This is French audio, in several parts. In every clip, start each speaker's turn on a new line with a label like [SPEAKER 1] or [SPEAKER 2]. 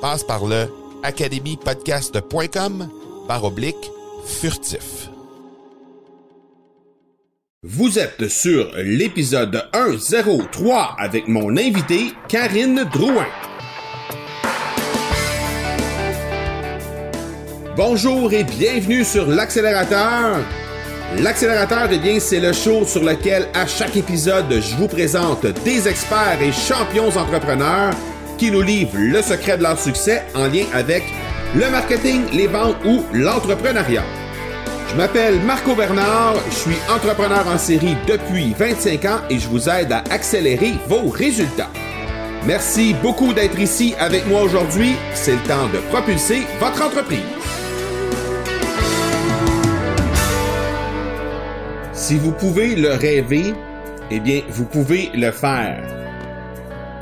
[SPEAKER 1] Passe par le academypodcast.com par oblique furtif.
[SPEAKER 2] Vous êtes sur l'épisode 103 avec mon invité Karine Drouin. Bonjour et bienvenue sur l'accélérateur. L'accélérateur, eh bien, c'est le show sur lequel à chaque épisode, je vous présente des experts et champions entrepreneurs qui nous livrent le secret de leur succès en lien avec le marketing, les ventes ou l'entrepreneuriat. Je m'appelle Marco Bernard, je suis entrepreneur en série depuis 25 ans et je vous aide à accélérer vos résultats. Merci beaucoup d'être ici avec moi aujourd'hui. C'est le temps de propulser votre entreprise. Si vous pouvez le rêver, eh bien, vous pouvez le faire.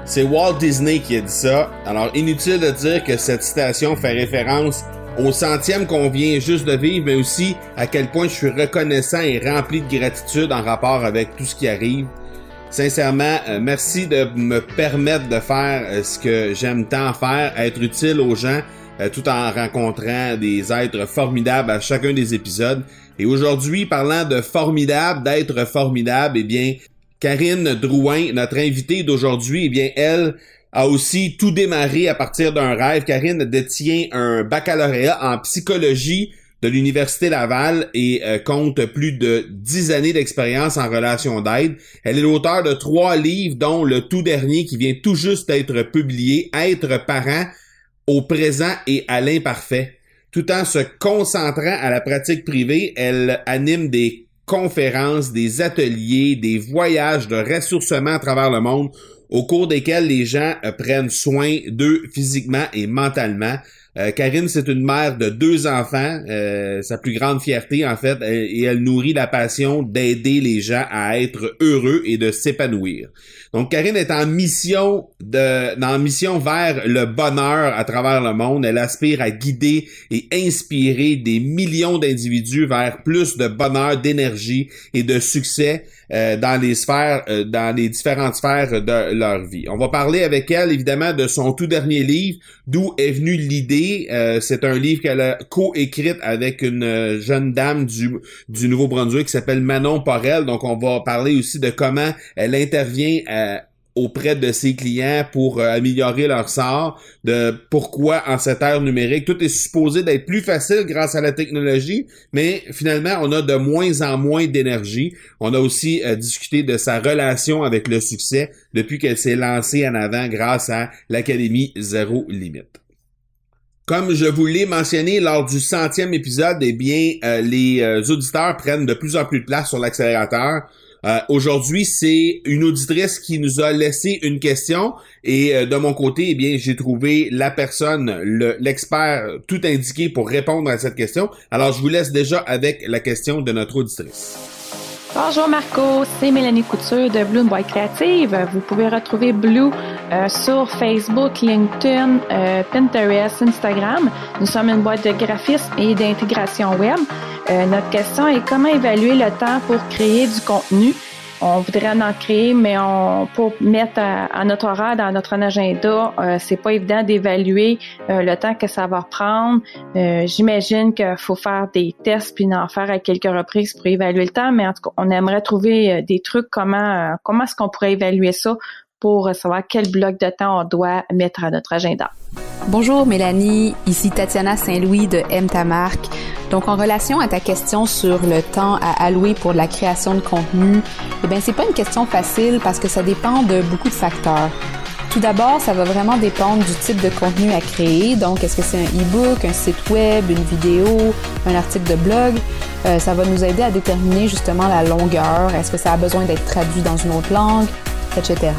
[SPEAKER 2] C'est Walt Disney qui a dit ça. Alors, inutile de dire que cette citation fait référence au centième qu'on vient juste de vivre, mais aussi à quel point je suis reconnaissant et rempli de gratitude en rapport avec tout ce qui arrive. Sincèrement, euh, merci de me permettre de faire euh, ce que j'aime tant faire, être utile aux gens, euh, tout en rencontrant des êtres formidables à chacun des épisodes. Et aujourd'hui, parlant de formidable, d'être formidable, eh bien, Karine Drouin, notre invitée d'aujourd'hui, eh bien, elle a aussi tout démarré à partir d'un rêve. Karine détient un baccalauréat en psychologie de l'Université Laval et euh, compte plus de dix années d'expérience en relation d'aide. Elle est l'auteur de trois livres, dont le tout dernier qui vient tout juste d'être publié, Être parent au présent et à l'imparfait. Tout en se concentrant à la pratique privée, elle anime des conférences, des ateliers, des voyages de ressourcement à travers le monde au cours desquels les gens euh, prennent soin d'eux physiquement et mentalement. Euh, Karine, c'est une mère de deux enfants, euh, sa plus grande fierté en fait, et elle nourrit la passion d'aider les gens à être heureux et de s'épanouir. Donc Karine est en mission de, en mission vers le bonheur à travers le monde. Elle aspire à guider et inspirer des millions d'individus vers plus de bonheur, d'énergie et de succès euh, dans les sphères, euh, dans les différentes sphères de leur vie. On va parler avec elle évidemment de son tout dernier livre, d'où est venue l'idée? Euh, c'est un livre qu'elle a co-écrit avec une jeune dame du, du Nouveau-Brunswick qui s'appelle Manon Porel. Donc on va parler aussi de comment elle intervient à, auprès de ses clients pour euh, améliorer leur sort, de pourquoi en cette ère numérique, tout est supposé d'être plus facile grâce à la technologie, mais finalement, on a de moins en moins d'énergie. On a aussi euh, discuté de sa relation avec le succès depuis qu'elle s'est lancée en avant grâce à l'Académie Zéro Limite. Comme je vous l'ai mentionné lors du centième épisode, eh bien, euh, les auditeurs prennent de plus en plus de place sur l'accélérateur. Euh, aujourd'hui, c'est une auditrice qui nous a laissé une question et euh, de mon côté, eh bien, j'ai trouvé la personne, l'expert tout indiqué pour répondre à cette question. Alors, je vous laisse déjà avec la question de notre auditrice.
[SPEAKER 3] Bonjour Marco, c'est Mélanie Couture de Blue Boy Creative. Vous pouvez retrouver Blue euh, sur Facebook, LinkedIn, Pinterest, Instagram. Nous sommes une boîte de graphisme et d'intégration web. Euh, notre question est comment évaluer le temps pour créer du contenu? On voudrait en créer, mais on pour mettre à, notre horaire dans notre agenda, euh, c'est pas évident d'évaluer euh, le temps que ça va prendre. Euh, j'imagine qu'il faut faire des tests puis en faire à quelques reprises pour évaluer le temps, mais en tout cas, on aimerait trouver des trucs comment comment est-ce qu'on pourrait évaluer ça pour savoir quel bloc de temps on doit mettre à notre agenda.
[SPEAKER 4] Bonjour Mélanie, ici Tatiana Saint-Louis de M. Donc en relation à ta question sur le temps à allouer pour la création de contenu, eh bien c'est pas une question facile parce que ça dépend de beaucoup de facteurs. Tout d'abord, ça va vraiment dépendre du type de contenu à créer. Donc, est-ce que c'est un e-book, un site web, une vidéo, un article de blog? Euh, ça va nous aider à déterminer justement la longueur. Est-ce que ça a besoin d'être traduit dans une autre langue, etc.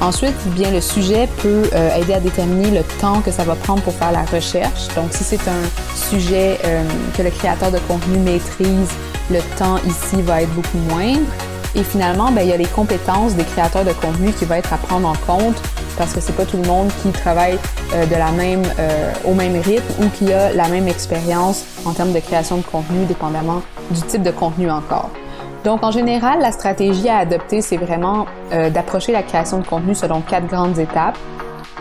[SPEAKER 4] Ensuite, bien le sujet peut euh, aider à déterminer le temps que ça va prendre pour faire la recherche. Donc, si c'est un sujet euh, que le créateur de contenu maîtrise, le temps ici va être beaucoup moindre. Et finalement, ben, il y a les compétences des créateurs de contenu qui vont être à prendre en compte parce que c'est pas tout le monde qui travaille euh, de la même au même rythme ou qui a la même expérience en termes de création de contenu, dépendamment du type de contenu encore. Donc, en général, la stratégie à adopter, c'est vraiment euh, d'approcher la création de contenu selon quatre grandes étapes.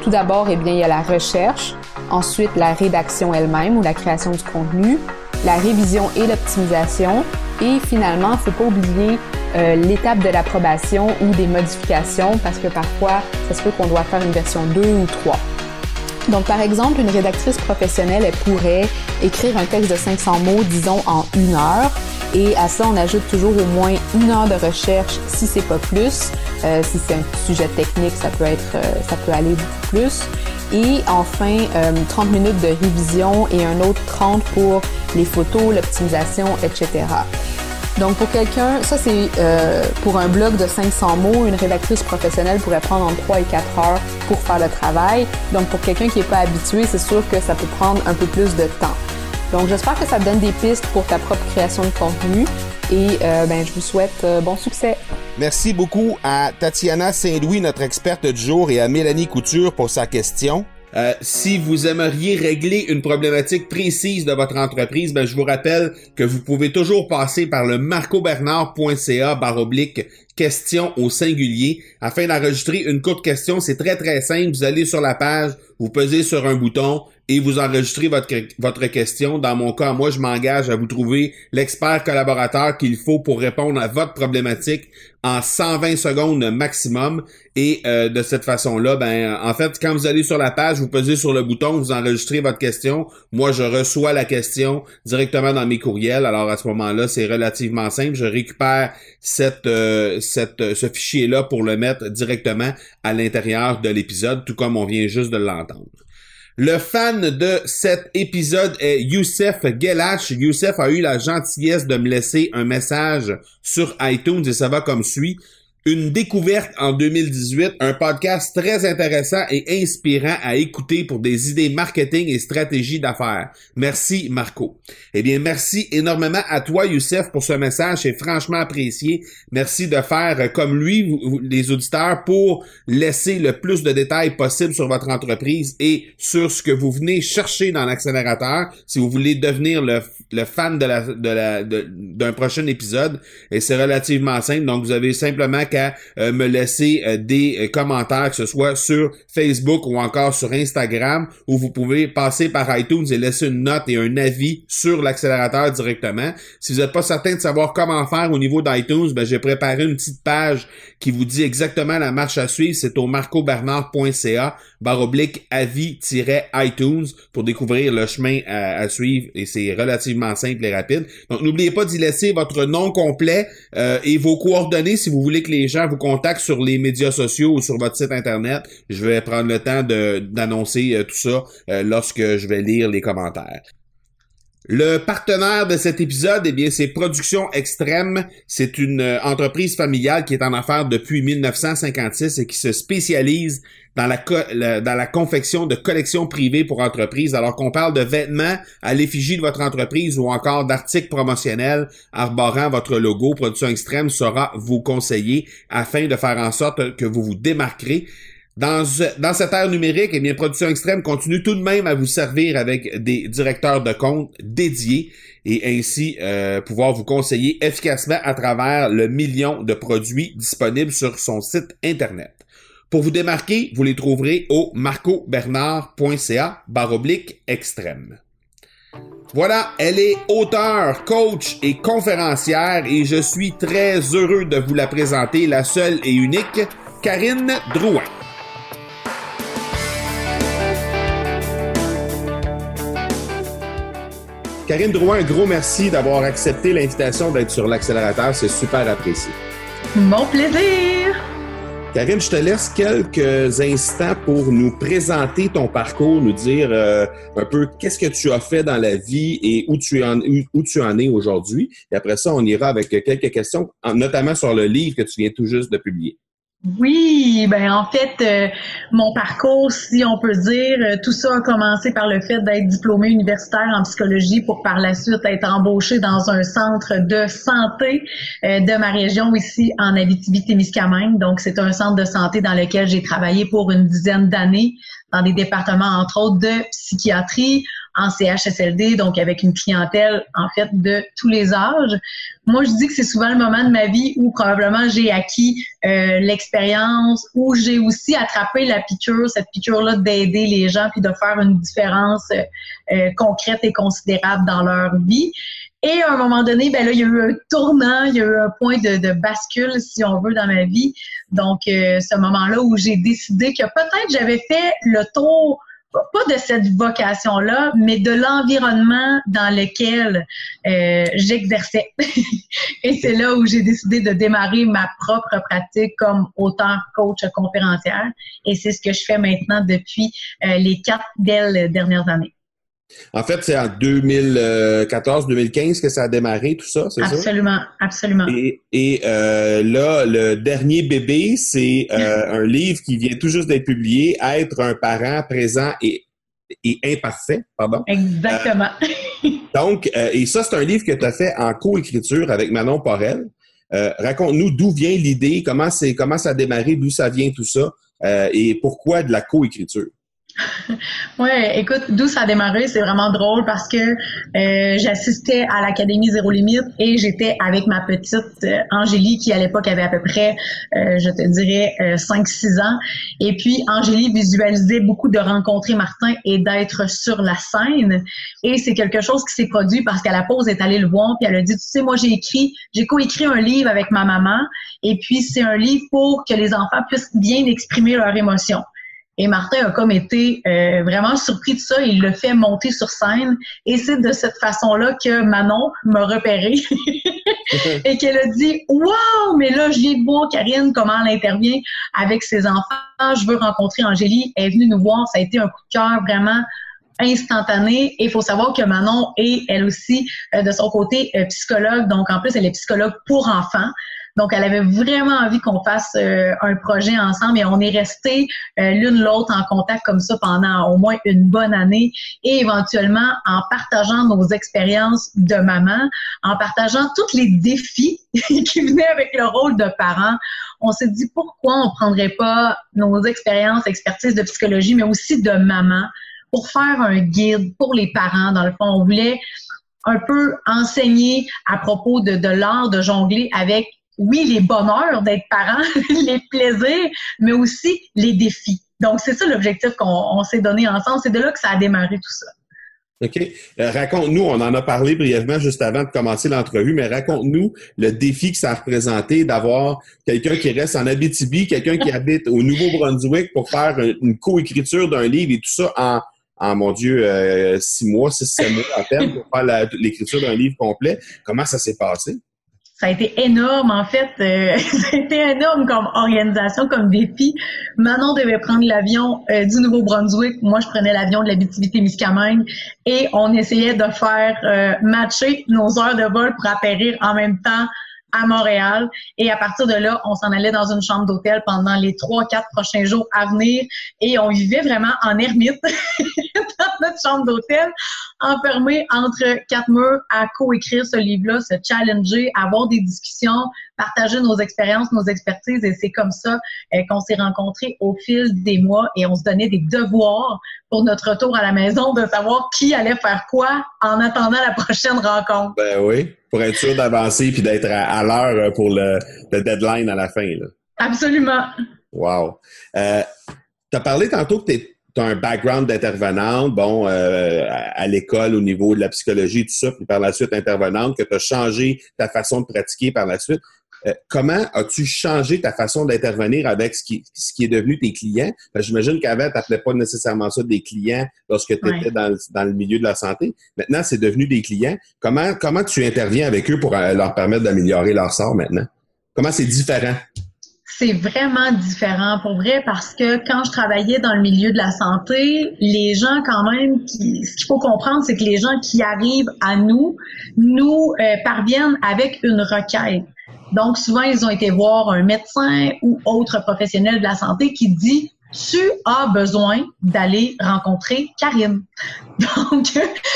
[SPEAKER 4] Tout d'abord, eh il y a la recherche, ensuite la rédaction elle-même ou la création du contenu, la révision et l'optimisation, et finalement, il ne faut pas oublier euh, l'étape de l'approbation ou des modifications parce que parfois, ça se peut qu'on doit faire une version 2 ou 3. Donc, par exemple, une rédactrice professionnelle, elle pourrait écrire un texte de 500 mots, disons, en une heure, et à ça, on ajoute toujours au moins une heure de recherche si c'est pas plus. Euh, si c'est un sujet technique, ça peut être, euh, ça peut aller beaucoup plus. Et enfin, 30 euh, minutes de révision et un autre 30 pour les photos, l'optimisation, etc. Donc pour quelqu'un, ça c'est pour un blog de 500 mots, une rédactrice professionnelle pourrait prendre entre 3 et 4 heures pour faire le travail. Donc pour quelqu'un qui n'est pas habitué, c'est sûr que ça peut prendre un peu plus de temps. Donc, j'espère que ça te donne des pistes pour ta propre création de contenu et euh, ben, je vous souhaite euh, bon succès.
[SPEAKER 1] Merci beaucoup à Tatiana Saint-Louis, notre experte du jour, et à Mélanie Couture pour sa question.
[SPEAKER 2] Euh, si vous aimeriez régler une problématique précise de votre entreprise, ben, je vous rappelle que vous pouvez toujours passer par le marcobernard.ca baroblique question au singulier afin d'enregistrer une courte question. C'est très très simple. Vous allez sur la page, vous pesez sur un bouton, et vous enregistrez votre, votre question. Dans mon cas, moi, je m'engage à vous trouver l'expert collaborateur qu'il faut pour répondre à votre problématique en 120 secondes maximum. Et euh, de cette façon-là, ben, en fait, quand vous allez sur la page, vous pesez sur le bouton, vous enregistrez votre question. Moi, je reçois la question directement dans mes courriels. Alors à ce moment-là, c'est relativement simple. Je récupère cette, euh, cette, ce fichier-là pour le mettre directement à l'intérieur de l'épisode, tout comme on vient juste de l'entendre. Le fan de cet épisode est Youssef Gelash. Youssef a eu la gentillesse de me laisser un message sur iTunes et ça va comme suit. Une découverte en 2018, un podcast très intéressant et inspirant à écouter pour des idées marketing et stratégie d'affaires. Merci Marco. Eh bien, merci énormément à toi Youssef pour ce message, c'est franchement apprécié. Merci de faire comme lui, les auditeurs, pour laisser le plus de détails possible sur votre entreprise et sur ce que vous venez chercher dans l'accélérateur. Si vous voulez devenir le, fan de la, de la, d'un prochain épisode, et c'est relativement simple. Donc, vous avez simplement euh, me laisser euh, des euh, commentaires, que ce soit sur Facebook ou encore sur Instagram, où vous pouvez passer par iTunes et laisser une note et un avis sur l'accélérateur directement. Si vous n'êtes pas certain de savoir comment faire au niveau d'iTunes, ben, j'ai préparé une petite page qui vous dit exactement la marche à suivre. C'est au marcobernard.ca barre oblique avis-iTunes pour découvrir le chemin à, suivre et c'est relativement simple et rapide. Donc n'oubliez pas d'y laisser votre nom complet et vos coordonnées si vous voulez que les les gens vous contactent sur les médias sociaux ou sur votre site internet, je vais prendre le temps d'annoncer euh, tout ça euh, lorsque je vais lire les commentaires. Le partenaire de cet épisode, eh bien, c'est Production Extrême. C'est une euh, entreprise familiale qui est en affaires depuis 1956 et qui se spécialise dans la, confection de collections privées pour entreprises. Alors qu'on parle de vêtements à l'effigie de votre entreprise ou encore d'articles promotionnels arborant votre logo, Production Extrême saura vous conseiller afin de faire en sorte que vous vous démarquerez Dans, dans cette ère numérique, eh bien, Production Extrême continue tout de même à vous servir avec des directeurs de compte dédiés et ainsi euh, pouvoir vous conseiller efficacement à travers le million de produits disponibles sur son site Internet. Pour vous démarquer, vous les trouverez au marcobernard.ca baroblique extrême. Voilà, elle est auteure, coach et conférencière et je suis très heureux de vous la présenter, la seule et unique, Karine Drouin. Karine Drouin, un gros merci d'avoir accepté l'invitation d'être sur l'accélérateur. C'est super apprécié.
[SPEAKER 5] Mon plaisir!
[SPEAKER 2] Karine, je te laisse quelques instants pour nous présenter ton parcours, nous dire euh, un peu qu'est-ce que tu as fait dans la vie et où tu en, où tu en es aujourd'hui. Et après ça, on ira avec quelques questions, notamment sur le livre que tu viens tout juste de publier.
[SPEAKER 5] Oui, ben en fait, euh, mon parcours, si on peut dire, euh, tout ça a commencé par le fait d'être diplômé universitaire en psychologie pour par la suite être embauché dans un centre de santé euh, de ma région ici en Abitibi-Témiscamingue. Donc, c'est un centre de santé dans lequel j'ai travaillé pour une dizaine d'années dans des départements, entre autres, de psychiatrie, en CHSLD, donc avec une clientèle, en fait, de tous les âges. Moi, je dis que c'est souvent le moment de ma vie où probablement j'ai acquis euh, l'expérience, où j'ai aussi attrapé la piqûre, cette piqûre-là d'aider les gens, puis de faire une différence euh, euh, concrète et considérable dans leur vie. Et à un moment donné, ben là, il y a eu un tournant, il y a eu un point de, de bascule, si on veut, dans ma vie. Donc, ce moment-là où j'ai décidé que peut-être j'avais fait le tour pas de cette vocation-là, mais de l'environnement dans lequel euh, j'exerçais. et c'est là où j'ai décidé de démarrer ma propre pratique comme auteur, coach, conférencière. Et c'est ce que je fais maintenant depuis euh, les quatre belles dernières années.
[SPEAKER 2] En fait, c'est en 2014-2015 que ça a démarré, tout ça, c'est
[SPEAKER 5] ça? Absolument, absolument.
[SPEAKER 2] Et, et euh, là, le dernier bébé, c'est euh, un livre qui vient tout juste d'être publié, Être un parent présent et, et imparfait, pardon.
[SPEAKER 5] Exactement.
[SPEAKER 2] Euh, donc, et ça, c'est un livre que tu as fait en coécriture avec Manon Porel. Raconte-nous d'où vient l'idée, comment, c'est, comment ça a démarré, d'où ça vient tout ça, et pourquoi de la coécriture?
[SPEAKER 5] ouais, écoute, d'où ça a démarré, c'est vraiment drôle parce que euh, j'assistais à l'Académie Zéro Limite et j'étais avec ma petite euh, Angélie qui à l'époque avait à peu près, euh, je te dirais, 5-6 ans. Et puis Angélie visualisait beaucoup de rencontrer Martin et d'être sur la scène. Et c'est quelque chose qui s'est produit parce qu'à la pause, est allée le voir puis elle a dit, tu sais, moi j'ai écrit, j'ai coécrit un livre avec ma maman et puis c'est un livre pour que les enfants puissent bien exprimer leurs émotions. Et Martin a comme été euh, vraiment surpris de ça. Il le fait monter sur scène. Et c'est de cette façon-là que Manon m'a repéré et qu'elle a dit Wow, mais là, je viens de voir Karine, comment elle intervient avec ses enfants. Je veux rencontrer Angélie. Elle est venue nous voir. Ça a été un coup de cœur vraiment instantané. Et il faut savoir que Manon est, elle aussi, euh, de son côté, euh, psychologue. Donc, en plus, elle est psychologue pour enfants. Donc, elle avait vraiment envie qu'on fasse euh, un projet ensemble et on est resté euh, l'une l'autre en contact comme ça pendant au moins une bonne année et éventuellement en partageant nos expériences de maman, en partageant tous les défis qui venaient avec le rôle de parent, on s'est dit pourquoi on prendrait pas nos expériences, expertise de psychologie, mais aussi de maman pour faire un guide pour les parents? Dans le fond, on voulait un peu enseigner à propos de, de l'art de jongler avec oui, les bonheurs d'être parent, les plaisirs, mais aussi les défis. Donc, c'est ça l'objectif qu'on s'est donné ensemble. C'est de là que ça a démarré tout ça.
[SPEAKER 2] OK. Euh, raconte-nous, on en a parlé brièvement juste avant de commencer l'entrevue, mais raconte-nous le défi que ça a représenté d'avoir quelqu'un qui reste en Abitibi, quelqu'un qui habite au Nouveau-Brunswick pour faire une coécriture d'un livre et tout ça en, en mon Dieu, euh, six mois, six, sept mois à peine pour faire l'écriture d'un livre complet. Comment ça s'est passé?
[SPEAKER 5] Ça a été énorme en fait. Euh, ça a été énorme comme organisation, comme défi. Manon devait prendre l'avion euh, du Nouveau-Brunswick. Moi, je prenais l'avion de la BTB-Témiscamingue et on essayait de faire euh, matcher nos heures de vol pour atterrir en même temps à Montréal. Et à partir de là, on s'en allait dans une chambre d'hôtel pendant les trois, quatre prochains jours à venir. Et on vivait vraiment en ermite notre chambre d'hôtel, enfermés entre quatre murs à co-écrire ce livre-là, se challenger, avoir des discussions, partager nos expériences, nos expertises. Et c'est comme ça euh, qu'on s'est rencontrés au fil des mois et on se donnait des devoirs pour notre retour à la maison de savoir qui allait faire quoi en attendant la prochaine rencontre.
[SPEAKER 2] Ben oui, pour être sûr d'avancer puis d'être à, l'heure pour le, deadline à la fin. Là.
[SPEAKER 5] Absolument.
[SPEAKER 2] Wow. Euh, tu as parlé tantôt que tu as un background d'intervenante, bon, euh, à, l'école au niveau de la psychologie, tout ça, puis par la suite intervenante, que tu as changé ta façon de pratiquer par la suite. Euh, comment as-tu changé ta façon d'intervenir avec ce qui, ce qui est devenu tes clients? J'imagine qu'avant, tu n'appelais pas nécessairement ça des clients lorsque tu étais dans, le milieu de la santé. Maintenant, c'est devenu des clients. Comment, comment tu interviens avec eux pour euh, leur permettre d'améliorer leur sort maintenant? Comment c'est différent?
[SPEAKER 5] C'est vraiment différent pour vrai parce que quand je travaillais dans le milieu de la santé, les gens quand même, qui, ce qu'il faut comprendre, c'est que les gens qui arrivent à nous, nous euh, parviennent avec une requête. Donc souvent, ils ont été voir un médecin ou autre professionnel de la santé qui dit tu as besoin d'aller rencontrer Karine. Donc,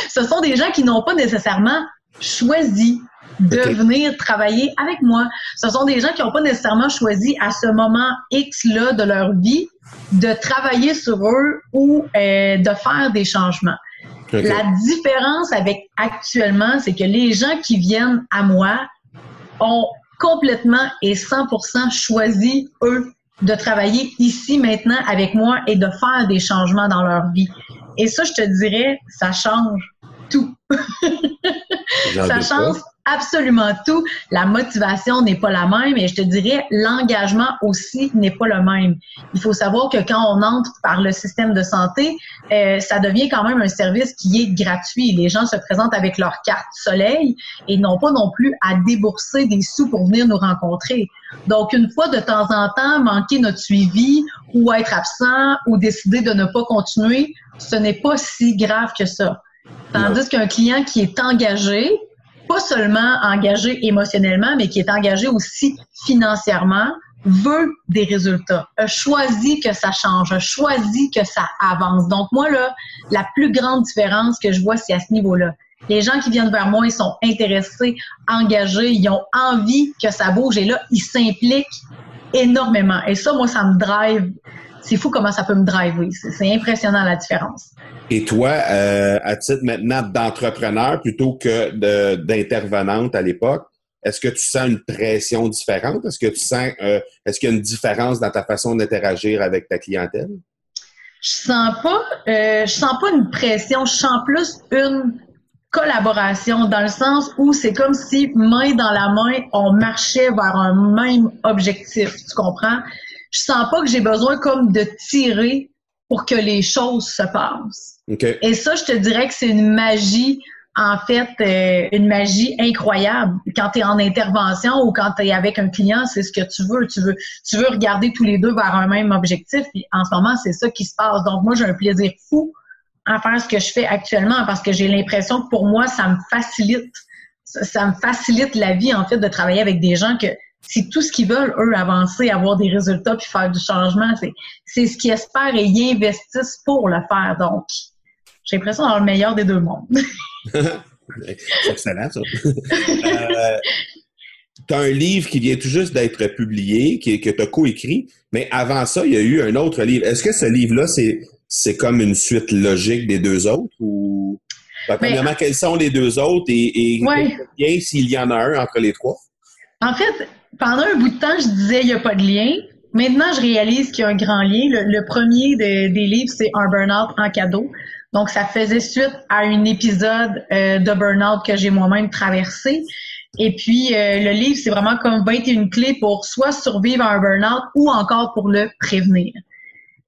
[SPEAKER 5] ce sont des gens qui n'ont pas nécessairement choisi de venir travailler avec moi. Ce sont des gens qui n'ont pas nécessairement choisi à ce moment X-là de leur vie de travailler sur eux ou euh, de faire des changements. La différence avec actuellement, c'est que les gens qui viennent à moi ont complètement et 100% choisi, eux, de travailler ici maintenant avec moi et de faire des changements dans leur vie. Et ça, je te dirais, ça change tout. ça change absolument tout. La motivation n'est pas la même et je te dirais, l'engagement aussi n'est pas le même. Il faut savoir que quand on entre par le système de santé, euh, ça devient quand même un service qui est gratuit. Les gens se présentent avec leur carte soleil et n'ont pas non plus à débourser des sous pour venir nous rencontrer. Donc, une fois de temps en temps, manquer notre suivi ou être absent ou décider de ne pas continuer, ce n'est pas si grave que ça. Tandis qu'un client qui est engagé, pas seulement engagé émotionnellement, mais qui est engagé aussi financièrement, veut des résultats, a choisi que ça change, a choisi que ça avance. Donc moi, là, la plus grande différence que je vois, c'est à ce niveau-là. Les gens qui viennent vers moi, ils sont intéressés, engagés, ils ont envie que ça bouge et là, ils s'impliquent énormément. Et ça, moi, ça me drive. C'est fou comment ça peut me driver. C'est impressionnant la différence.
[SPEAKER 2] Et toi, euh, à titre maintenant d'entrepreneur plutôt que d'intervenante à l'époque, est-ce que tu sens une pression différente? Est-ce que tu sens, euh, est-ce qu'il y a une différence dans ta façon d'interagir avec ta clientèle?
[SPEAKER 5] Je sens pas, euh, je sens pas une pression. Je sens plus une collaboration dans le sens où c'est comme si main dans la main, on marchait vers un même objectif. Tu comprends? Je sens pas que j'ai besoin comme de tirer pour que les choses se passent. Et ça, je te dirais que c'est une magie, en fait, euh, une magie incroyable. Quand tu es en intervention ou quand tu es avec un client, c'est ce que tu veux. Tu veux, tu veux regarder tous les deux vers un même objectif. Puis en ce moment, c'est ça qui se passe. Donc moi, j'ai un plaisir fou à faire ce que je fais actuellement parce que j'ai l'impression que pour moi, ça me facilite. Ça, me facilite la vie, en fait, de travailler avec des gens que c'est tout ce qu'ils veulent, eux, avancer, avoir des résultats puis faire du changement. C'est ce qu'ils espèrent et ils investissent pour le faire. Donc, j'ai l'impression d'avoir le meilleur des deux mondes.
[SPEAKER 2] c'est excellent, ça. euh, tu as un livre qui vient tout juste d'être publié, qui, que tu as coécrit, mais avant ça, il y a eu un autre livre. Est-ce que ce livre-là, c'est, c'est comme une suite logique des deux autres ou ben, premièrement, quels sont les deux autres et, et ouais. s'il y en a un entre les trois?
[SPEAKER 5] En fait, pendant un bout de temps, je disais il n'y a pas de lien. Maintenant, je réalise qu'il y a un grand lien. Le, premier des livres, c'est Un burn-out en cadeau. Donc, ça faisait suite à un épisode euh, de burn-out que j'ai moi-même traversé. Et puis, euh, le livre, c'est vraiment comme 21 clés pour soit survivre à un burn-out ou encore pour le prévenir.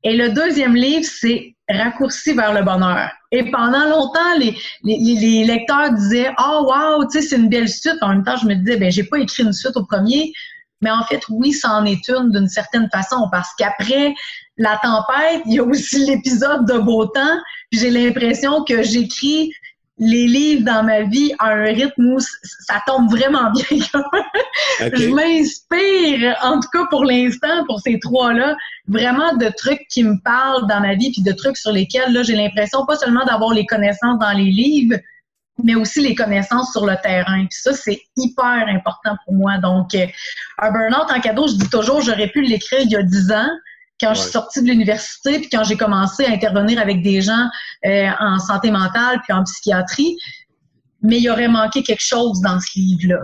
[SPEAKER 5] Et le deuxième livre, c'est Raccourci vers le bonheur. Et pendant longtemps, les, les, les lecteurs disaient Oh wow, tu sais, c'est une belle suite. En même temps, je me disais, ben j'ai pas écrit une suite au premier, mais en fait, oui, ça en est une d'une certaine façon, parce qu'après la tempête, il y a aussi l'épisode de beau temps. J'ai l'impression que j'écris les livres dans ma vie à un rythme où ça tombe vraiment bien. Je m'inspire, en tout cas pour l'instant, pour ces trois-là, vraiment de trucs qui me parlent dans ma vie, puis de trucs sur lesquels là j'ai l'impression pas seulement d'avoir les connaissances dans les livres, mais aussi les connaissances sur le terrain. Puis ça, c'est hyper important pour moi. Donc, euh, un burn-out en cadeau, je dis toujours, j'aurais pu l'écrire il y a dix ans quand je suis sortie de l'université, puis quand j'ai commencé à intervenir avec des gens euh, en santé mentale puis en psychiatrie, mais il y aurait manqué quelque chose dans ce livre-là.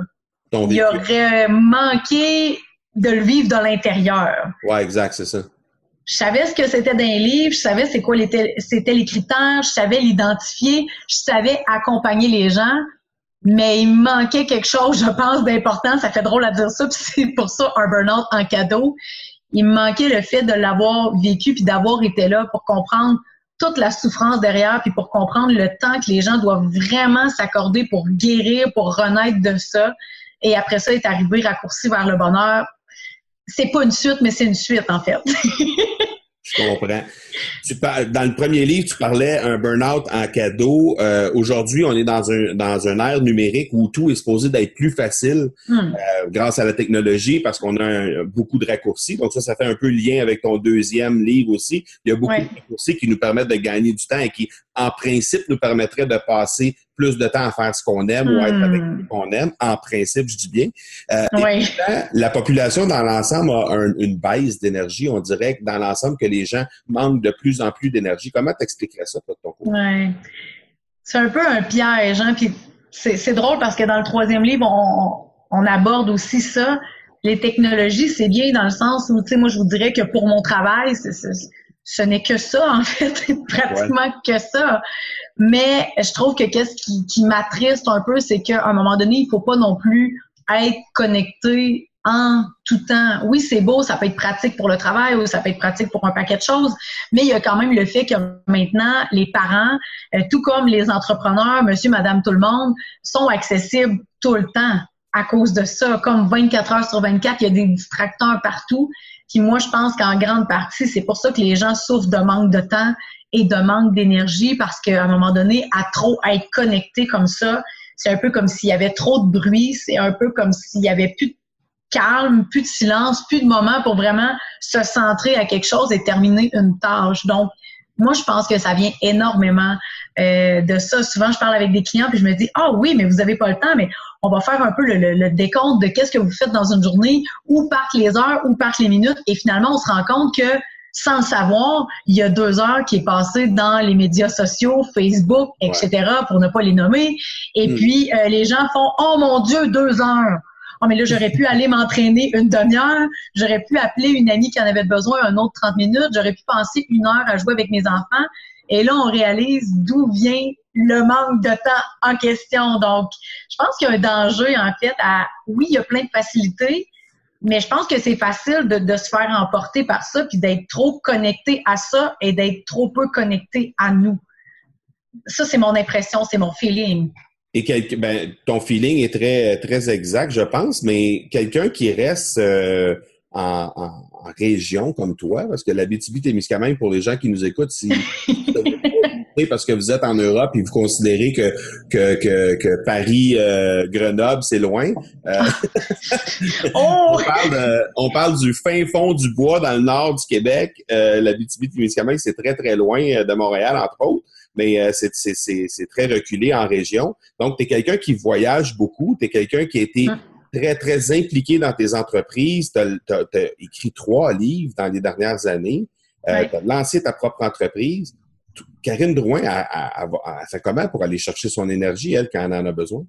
[SPEAKER 5] Il y aurait manqué de le vivre de l'intérieur.
[SPEAKER 2] Ouais, exact, c'est ça.
[SPEAKER 5] Je savais ce que c'était d'un livre, je savais c'est quoi c'était les critères, je savais l'identifier, je savais accompagner les gens, mais il manquait quelque chose, je pense, d'important. Ça fait drôle à dire ça, puis c'est pour ça un burn-out en cadeau il me manquait le fait de l'avoir vécu puis d'avoir été là pour comprendre toute la souffrance derrière puis pour comprendre le temps que les gens doivent vraiment s'accorder pour guérir, pour renaître de ça. Et après ça, est arrivé raccourci vers le bonheur. C'est pas une suite, mais c'est une suite, en fait.
[SPEAKER 2] Je comprends. Tu dans le premier livre, tu parlais un burn-out en cadeau. Euh, aujourd'hui, on est dans un dans un ère numérique où tout est supposé d'être plus facile hmm. euh, grâce à la technologie parce qu'on a beaucoup de raccourcis. Donc ça, ça fait un peu lien avec ton deuxième livre aussi. Il y a beaucoup de raccourcis qui nous permettent de gagner du temps et qui, en principe, nous permettraient de passer plus de temps à faire ce qu'on aime ou à être avec hmm. ce qu'on aime. En principe, je dis bien. Euh, la population dans l'ensemble a une baisse d'énergie. On dirait que dans l'ensemble que les gens manquent de plus en plus d'énergie. Comment t'expliquerais ça, toi, de ton côté?
[SPEAKER 5] Ouais. C'est un peu un piège, hein? Puis c'est drôle parce que dans le troisième livre, on, aborde aussi ça. Les technologies, c'est bien dans le sens où, tu sais, moi, je vous dirais que pour mon travail, ce n'est que ça, en fait, pratiquement que ça. Mais je trouve que qu'est-ce qui, qui m'attriste un peu, c'est qu'à un moment donné, il faut pas non plus être connecté en tout temps. Oui, c'est beau, ça peut être pratique pour le travail ou ça peut être pratique pour un paquet de choses, mais il y a quand même le fait que maintenant, les parents, euh, tout comme les entrepreneurs, monsieur, madame, tout le monde, sont accessibles tout le temps à cause de ça. Comme 24 heures sur 24, il y a des distracteurs partout. Puis moi, je pense qu'en grande partie, c'est pour ça que les gens souffrent de manque de temps et de manque d'énergie parce qu'à un moment donné, à trop être connecté comme ça, c'est un peu comme s'il y avait trop de bruit, c'est un peu comme s'il y avait plus de calme, plus de silence, plus de moments pour vraiment se centrer à quelque chose et terminer une tâche. Donc, moi, je pense que ça vient énormément euh, de ça. Souvent, je parle avec des clients puis je me dis, ah oui, mais vous n'avez pas le temps, mais on va faire un peu le, décompte de qu'est-ce que vous faites dans une journée, où partent les heures, où partent les minutes, et finalement, on se rend compte que sans le savoir, il y a deux heures qui est passé dans les médias sociaux, Facebook, etc., pour ne pas les nommer. Et hmm. puis, euh, les gens font, oh mon Dieu, deux heures. Oh, mais là, j'aurais pu aller m'entraîner une demi-heure. J'aurais pu appeler une amie qui en avait besoin un autre 30 minutes. J'aurais pu passer une heure à jouer avec mes enfants. Et là, on réalise d'où vient le manque de temps en question. Donc, je pense qu'il y a un danger, en fait, oui, il y a plein de facilités, mais je pense que c'est facile de, se faire emporter par ça, puis d'être trop connecté à ça et d'être trop peu connecté à nous. Ça, c'est mon impression, c'est mon feeling.
[SPEAKER 2] Et ben, ton feeling est très, très exact, je pense, mais quelqu'un qui reste euh, en, région comme toi, parce que la BTB-Témiscamingue, pour les gens qui nous écoutent, si parce que vous êtes en Europe et vous considérez que, que, que, Paris, euh, Grenoble, c'est loin. Euh, oh! on, parle on, parle du fin fond du bois dans le nord du Québec. la BTB-Témiscamingue, c'est très, très loin de Montréal, entre autres mais euh, c'est très reculé en région. Donc, tu es quelqu'un qui voyage beaucoup, tu es quelqu'un qui a été hum. très, très impliqué dans tes entreprises. Tu as, écrit trois livres dans les dernières années. Euh, tu as lancé ta propre entreprise. Karine Drouin, a, fait comment pour aller chercher son énergie, elle, quand elle en a besoin?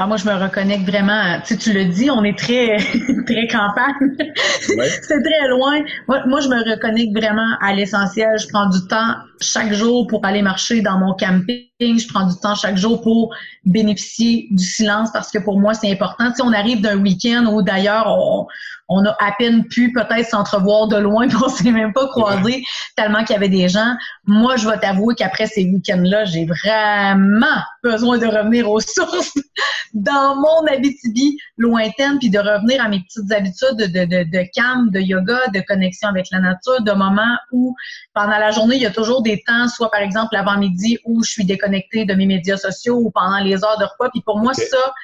[SPEAKER 5] Ah, moi, je me reconnecte vraiment. Tu, sais, tu le dis, on est très, très campagne. c'est très loin. Moi, moi, je me reconnecte vraiment à l'essentiel. Je prends du temps chaque jour pour aller marcher dans mon camping. Je prends du temps chaque jour pour bénéficier du silence parce que pour moi, c'est important. Si on arrive d'un week-end ou d'ailleurs, on, on a à peine pu peut-être s'entrevoir de loin, on s'est même pas croisé tellement qu'il y avait des gens. Moi, je vais t'avouer qu'après ces week-ends-là, j'ai vraiment besoin de revenir aux sources dans mon Abitibi lointaine, puis de revenir à mes petites habitudes de, de, de, de calme, de yoga, de connexion avec la nature, de moments où pendant la journée, il y a toujours des temps, soit par exemple l'avant-midi où je suis déconnectée de mes médias sociaux ou pendant les heures de repas. Puis pour moi, ça,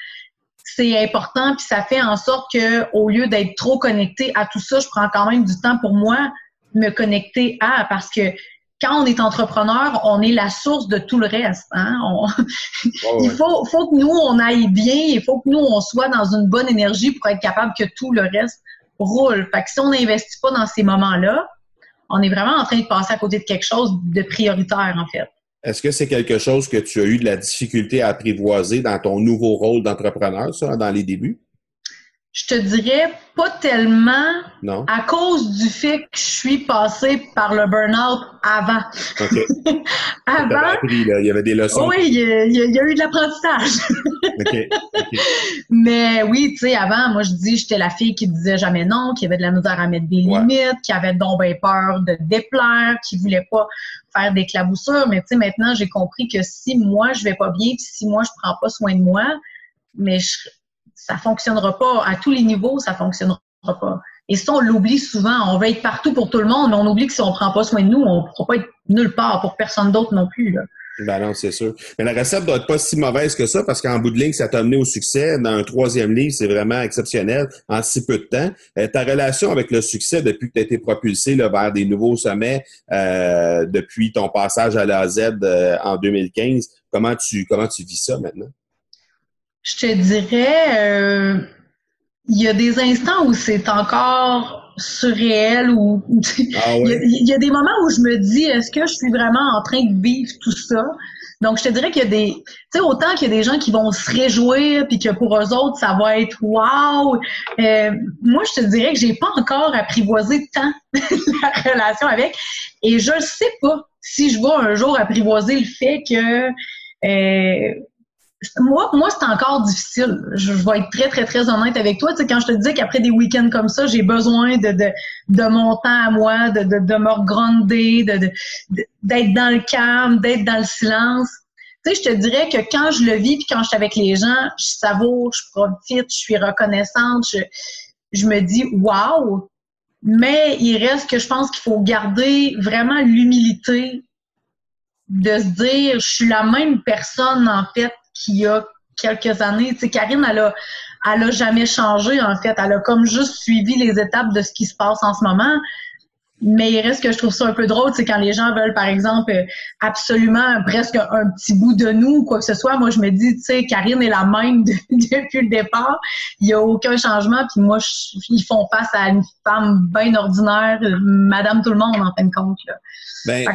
[SPEAKER 5] c'est important. Puis ça fait en sorte que au lieu d'être trop connecté à tout ça, je prends quand même du temps pour moi me connecter à parce que quand on est entrepreneur, on est la source de tout le reste. Hein? il faut, faut que nous, on aille bien, il faut que nous, on soit dans une bonne énergie pour être capable que tout le reste roule. Fait que si on n'investit pas dans ces moments-là, on est vraiment en train de passer à côté de quelque chose de prioritaire, en fait.
[SPEAKER 2] Est-ce que c'est quelque chose que tu as eu de la difficulté à apprivoiser dans ton nouveau rôle d'entrepreneur, ça, dans les débuts?
[SPEAKER 5] Je te dirais pas tellement à cause du fait que je suis passée par le burn-out avant.
[SPEAKER 2] avant. il y avait des leçons.
[SPEAKER 5] Oui, il y, a, eu de l'apprentissage. Mais oui, tu sais, avant, moi, je dis, j'étais la fille qui disait jamais non, qui avait de la misère à mettre des limites, qui avait donc bien peur de déplaire, qui voulait pas faire des claboussures. Mais tu sais, maintenant, j'ai compris que si moi, je vais pas bien, si moi, je prends pas soin de moi, mais je, ça fonctionnera pas à tous les niveaux, ça fonctionnera pas. Et ça, on l'oublie souvent. On veut être partout pour tout le monde, mais on oublie que si on prend pas soin de nous, on ne pourra pas être nulle part pour personne d'autre non plus.
[SPEAKER 2] Ben non, c'est sûr. Mais la recette doit être pas si mauvaise que ça, parce qu'en bout de ligne, ça t'a amené au succès. Dans un troisième livre, c'est vraiment exceptionnel en si peu de temps. Euh, ta relation avec le succès depuis que tu as été propulsé vers des nouveaux sommets, euh, depuis ton passage à l'AZ euh, en 2015, comment tu comment tu vis ça maintenant?
[SPEAKER 5] Je te dirais, euh, il y a des instants où c'est encore surréel ou ah il, y a, des moments où je me dis est-ce que je suis vraiment en train de vivre tout ça? Donc je te dirais qu'il y a des tu sais autant qu'il y a des gens qui vont se réjouir puis que pour eux autres ça va être waouh euh, moi je te dirais que j'ai pas encore apprivoisé tant la relation avec et je ne sais pas si je vais un jour apprivoiser le fait que euh, moi, moi c'est encore difficile. Je, vais être très, très, très honnête avec toi. Tu sais, quand je te dis qu'après des week-ends comme ça, j'ai besoin de, de, de mon temps à moi, de, de, de me regronder, de, d'être dans le calme, d'être dans le silence. Tu sais, je te dirais que quand je le vis puis quand je suis avec les gens, je savoure, je profite, je suis reconnaissante, je, je me dis waouh. Mais il reste que je pense qu'il faut garder vraiment l'humilité de se dire je suis la même personne en fait qu'il y a quelques années. Tu sais, Karine, elle a, elle a jamais changé, en fait. Elle a comme juste suivi les étapes de ce qui se passe en ce moment. Mais il reste que je trouve ça un peu drôle, c'est quand les gens veulent, par exemple, absolument presque un petit bout de nous ou quoi que ce soit. Moi, je me dis, tu sais, Karine est la même depuis le départ. Il n'y a aucun changement. Puis moi, ils font face à une femme bien ordinaire, madame tout le monde, en fin de compte. Là.
[SPEAKER 2] Ben,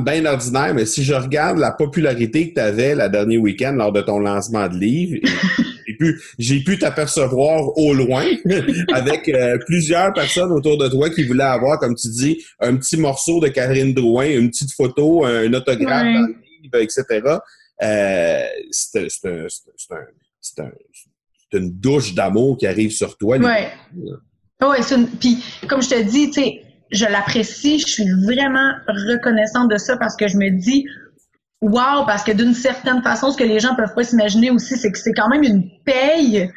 [SPEAKER 2] bien ordinaire, mais si je regarde la popularité que tu avais la dernier week-end lors de ton lancement de livre, j'ai pu, t'apercevoir au loin avec euh, plusieurs personnes autour de toi qui voulaient avoir, comme tu dis, un petit morceau de Karine Drouin, une petite photo, un autographe dans le livre, etc. Euh, c'est une douche d'amour qui arrive sur toi.
[SPEAKER 5] Oui. Ouais, puis comme je te dis, tu sais, je l'apprécie, je suis vraiment reconnaissante de ça parce que je me dis, wow, parce que d'une certaine façon, ce que les gens peuvent pas s'imaginer aussi, c'est que c'est quand même une paye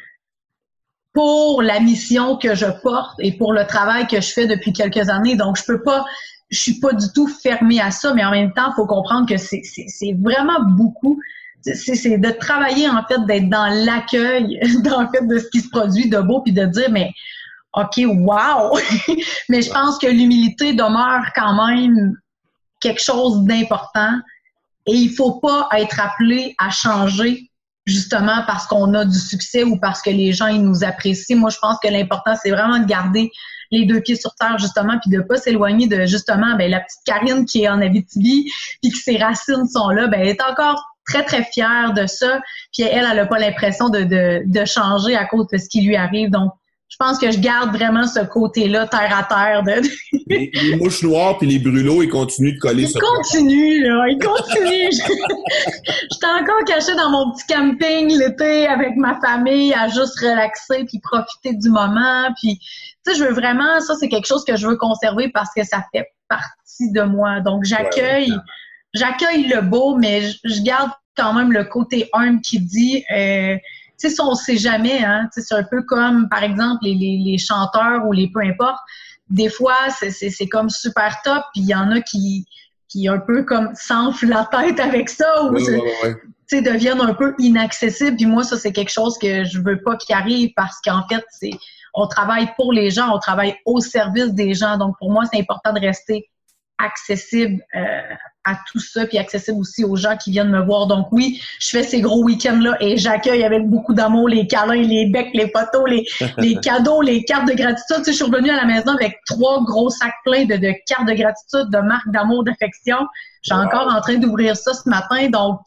[SPEAKER 5] pour la mission que je porte et pour le travail que je fais depuis quelques années. Donc, je peux pas, je suis pas du tout fermée à ça, mais en même temps, faut comprendre que c'est vraiment beaucoup. C'est de travailler, en fait, d'être dans l'accueil, en fait, de ce qui se produit de beau, puis de dire, mais OK, wow! Mais je pense que l'humilité demeure quand même quelque chose d'important et il faut pas être appelé à changer justement parce qu'on a du succès ou parce que les gens ils nous apprécient. Moi, je pense que l'important, c'est vraiment de garder les deux pieds sur terre, justement, puis de pas s'éloigner de, justement, ben, la petite Karine qui est en Abitibi, puis que ses racines sont là, ben, elle est encore très, très fière de ça. Puis elle, elle n'a pas l'impression de, de, de changer à cause de ce qui lui arrive. Donc, je pense que je garde vraiment ce côté-là terre à terre. De...
[SPEAKER 2] les, mouches noires puis les brûlots, ils continuent de coller
[SPEAKER 5] ils sur continuent, là. Ils continuent. J'étais encore cachée dans mon petit camping l'été avec ma famille à juste relaxer puis profiter du moment. Puis, tu sais, je veux vraiment, ça, c'est quelque chose que je veux conserver parce que ça fait partie de moi. Donc, j'accueille, j'accueille le beau, mais je, garde quand même le côté humble qui dit, euh, tu sais, on sait jamais, hein. C'est un peu comme, par exemple, les, les, les, chanteurs ou les peu importe. Des fois, c'est comme super top, puis il y en a qui qui un peu comme s'enfle la tête avec ça ou tu sais, deviennent un peu inaccessibles. Puis moi, ça, c'est quelque chose que je veux pas qu'il arrive parce qu'en fait, c'est on travaille pour les gens, on travaille au service des gens. Donc, pour moi, c'est important de rester accessible euh, à tout ça, puis accessible aussi aux gens qui viennent me voir. Donc oui, je fais ces gros week-ends-là et j'accueille avec beaucoup d'amour les câlins, les becs, les photos, les, les cadeaux, les cartes de gratitude. Tu sais, je suis revenue à la maison avec trois gros sacs pleins de, de cartes de gratitude, de marques d'amour, d'affection. Je suis
[SPEAKER 2] Wow.
[SPEAKER 5] encore en train d'ouvrir ça ce matin, donc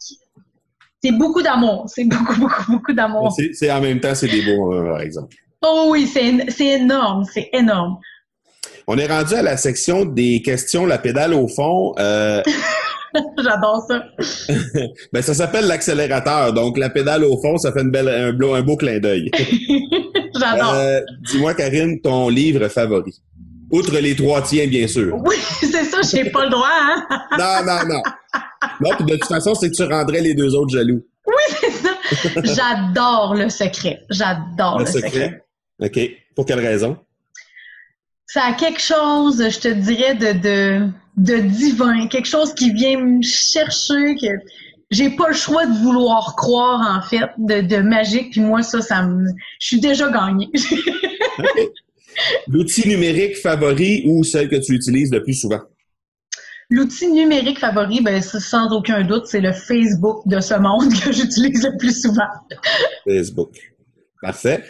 [SPEAKER 5] c'est beaucoup d'amour. C'est beaucoup, beaucoup, beaucoup d'amour.
[SPEAKER 2] C'est, en même temps, c'est des beaux, par exemple.
[SPEAKER 5] Oh oui, c'est énorme, c'est énorme.
[SPEAKER 2] On est rendu à la section des questions, la pédale au fond. Euh,
[SPEAKER 5] J'adore ça.
[SPEAKER 2] ben, ça s'appelle l'accélérateur. Donc, la pédale au fond, ça fait une belle, un, beau- un beau clin d'œil.
[SPEAKER 5] J'adore.
[SPEAKER 2] Euh, dis-moi, Karine, ton livre favori. Outre les trois tiens, bien sûr.
[SPEAKER 5] Oui, c'est ça, j'ai pas le droit, hein?
[SPEAKER 2] Non, non, non. Non, puis de toute façon, c'est que tu rendrais les deux autres jaloux.
[SPEAKER 5] C'est ça. J'adore le secret. J'adore
[SPEAKER 2] Le
[SPEAKER 5] le, secret?
[SPEAKER 2] secret. OK. Pour quelle raison?
[SPEAKER 5] Ça a quelque chose, je te dirais, de, de, de divin, quelque chose qui vient me chercher, que j'ai pas le choix de vouloir croire, en fait, de, de magique. Puis moi, ça, ça me. Je suis déjà gagnée.
[SPEAKER 2] L'outil numérique favori ou celle que tu utilises le plus souvent?
[SPEAKER 5] L'outil numérique favori, ben, sans aucun doute, c'est le Facebook de ce monde que j'utilise le plus souvent.
[SPEAKER 2] Facebook. Parfait.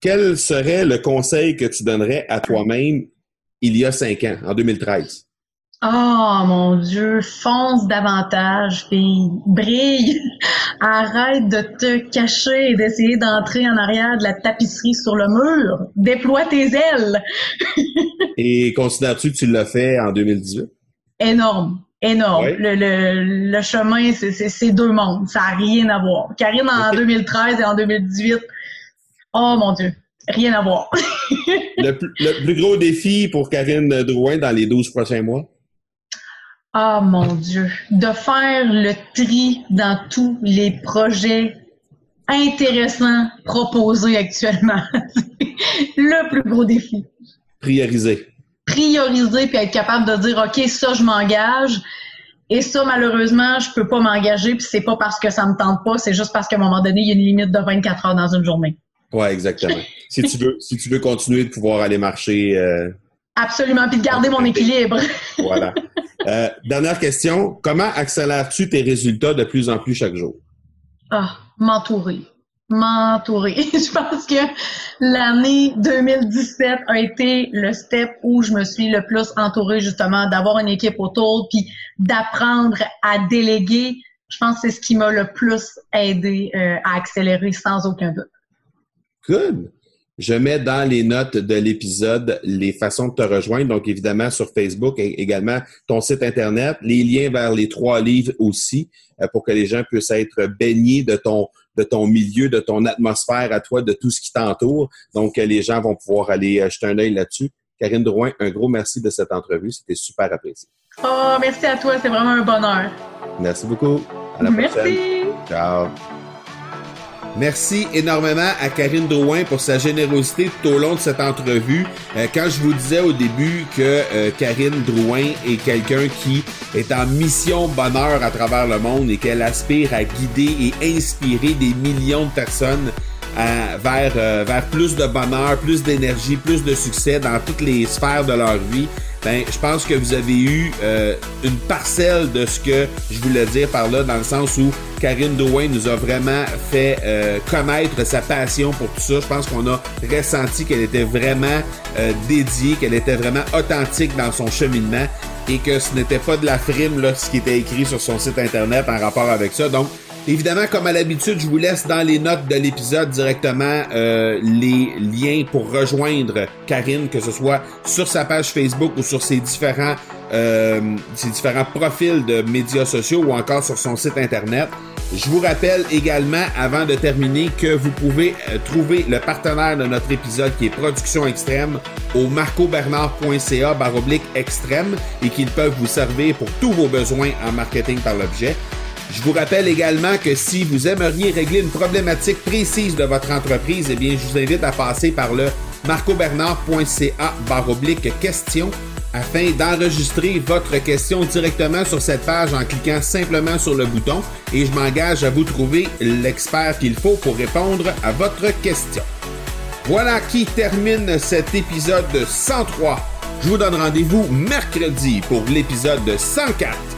[SPEAKER 2] Quel serait le conseil que tu donnerais à toi-même il y a cinq ans, en 2013?
[SPEAKER 5] Oh mon Dieu, fonce davantage, fille. Brille. Arrête de te cacher et d'essayer d'entrer en arrière de la tapisserie sur le mur. Déploie tes ailes.
[SPEAKER 2] Et considères-tu que tu l'as fait en 2018?
[SPEAKER 5] Énorme. Énorme. Le, le, le chemin, c'est- deux mondes. Ça n'a rien à voir. Karine en
[SPEAKER 2] Ok.
[SPEAKER 5] 2013 et en 2018. Oh mon Dieu. Rien à voir.
[SPEAKER 2] le, plus, le plus gros défi pour Karine Drouin dans les 12 prochains mois?
[SPEAKER 5] Ah mon Dieu, de faire le tri dans tous les projets intéressants proposés actuellement. Le plus gros défi.
[SPEAKER 2] Prioriser.
[SPEAKER 5] Prioriser puis être capable de dire OK, ça je m'engage et ça malheureusement, je peux pas m'engager puis c'est pas parce que ça me tente pas, c'est juste parce qu'à un moment donné, il y a une limite de 24 heures dans une journée.
[SPEAKER 2] Ouais, exactement. si tu veux, si tu veux continuer de pouvoir aller marcher, euh,
[SPEAKER 5] Absolument puis de garder mon équilibre.
[SPEAKER 2] voilà. Euh, dernière question. Comment accélères-tu tes résultats de plus en plus chaque jour?
[SPEAKER 5] Ah, m'entourer. M'entourer. je pense que l'année 2017 a été le step où je me suis le plus entourée, justement, d'avoir une équipe autour, puis d'apprendre à déléguer. Je pense que c'est ce qui m'a le plus aidé euh, à accélérer sans aucun doute.
[SPEAKER 2] Good. Je mets dans les notes de l'épisode les façons de te rejoindre. Donc, évidemment, sur Facebook et également ton site Internet, les liens vers les trois livres aussi, euh, pour que les gens puissent être baignés de ton, de ton milieu, de ton atmosphère à toi, de tout ce qui t'entoure. Donc, euh, les gens vont pouvoir aller euh, jeter un œil là-dessus. Karine Drouin, un gros merci de cette entrevue. C'était super apprécié.
[SPEAKER 5] Oh, merci à toi, c'est vraiment un bonheur.
[SPEAKER 2] Merci beaucoup. À la prochaine.
[SPEAKER 5] Merci.
[SPEAKER 2] Ciao. Merci énormément à Karine Drouin pour sa générosité tout au long de cette entrevue. Euh, quand je vous disais au début que euh, Karine Drouin est quelqu'un qui est en mission bonheur à travers le monde et qu'elle aspire à guider et inspirer des millions de personnes vers, euh, vers plus de bonheur, plus d'énergie, plus de succès dans toutes les sphères de leur vie, ben, je pense que vous avez eu euh, une parcelle de ce que je voulais dire par là, dans le sens où Karine Drouin nous a vraiment fait euh, connaître sa passion pour tout ça. Je pense qu'on a ressenti qu'elle était vraiment euh, dédiée, qu'elle était vraiment authentique dans son cheminement et que ce n'était pas de la frime, là, ce qui était écrit sur son site internet en rapport avec ça. Donc, Évidemment, comme à l'habitude, je vous laisse dans les notes de l'épisode directement euh, les liens pour rejoindre Karine, que ce soit sur sa page Facebook ou sur ses différents, euh, ses différents profils de médias sociaux ou encore sur son site Internet. Je vous rappelle également, avant de terminer, que vous pouvez euh, trouver le partenaire de notre épisode qui est Production Extrême au marcobernard.ca baroblique extrême et qu'ils peuvent vous servir pour tous vos besoins en marketing par l'objet. Je vous rappelle également que si vous aimeriez régler une problématique précise de votre entreprise, eh bien, je vous invite à passer par le marcobernard.ca baroblique question afin d'enregistrer votre question directement sur cette page en cliquant simplement sur le bouton et je m'engage à vous trouver l'expert qu'il faut pour répondre à votre question. Voilà qui termine cet épisode 103. Je vous donne rendez-vous mercredi pour l'épisode 104.